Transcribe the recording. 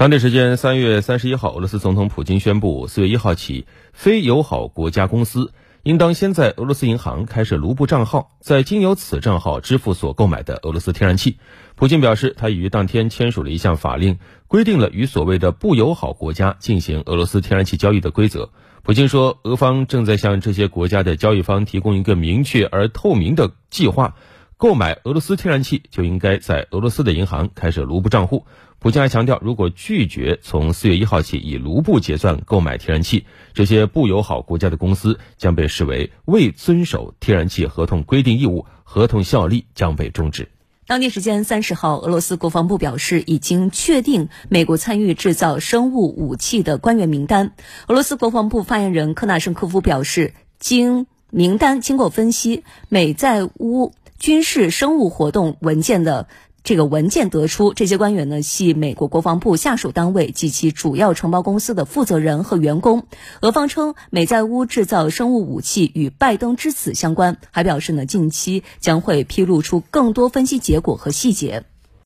当地时间三月三十一号，俄罗斯总统普京宣布，四月一号起，非友好国家公司应当先在俄罗斯银行开设卢布账号，再经由此账号支付所购买的俄罗斯天然气。普京表示，他已于当天签署了一项法令，规定了与所谓的不友好国家进行俄罗斯天然气交易的规则。普京说，俄方正在向这些国家的交易方提供一个明确而透明的计划。购买俄罗斯天然气就应该在俄罗斯的银行开设卢布账户。普京还强调，如果拒绝从四月一号起以卢布结算购买天然气，这些不友好国家的公司将被视为未遵守天然气合同规定义务，合同效力将被终止。当地时间三十号，俄罗斯国防部表示，已经确定美国参与制造生物武器的官员名单。俄罗斯国防部发言人科纳申科夫表示，经名单经过分析，美在乌。军事生物活动文件的这个文件得出，这些官员呢系美国国防部下属单位及其主要承包公司的负责人和员工。俄方称，美在乌制造生物武器与拜登之死相关，还表示呢近期将会披露出更多分析结果和细节。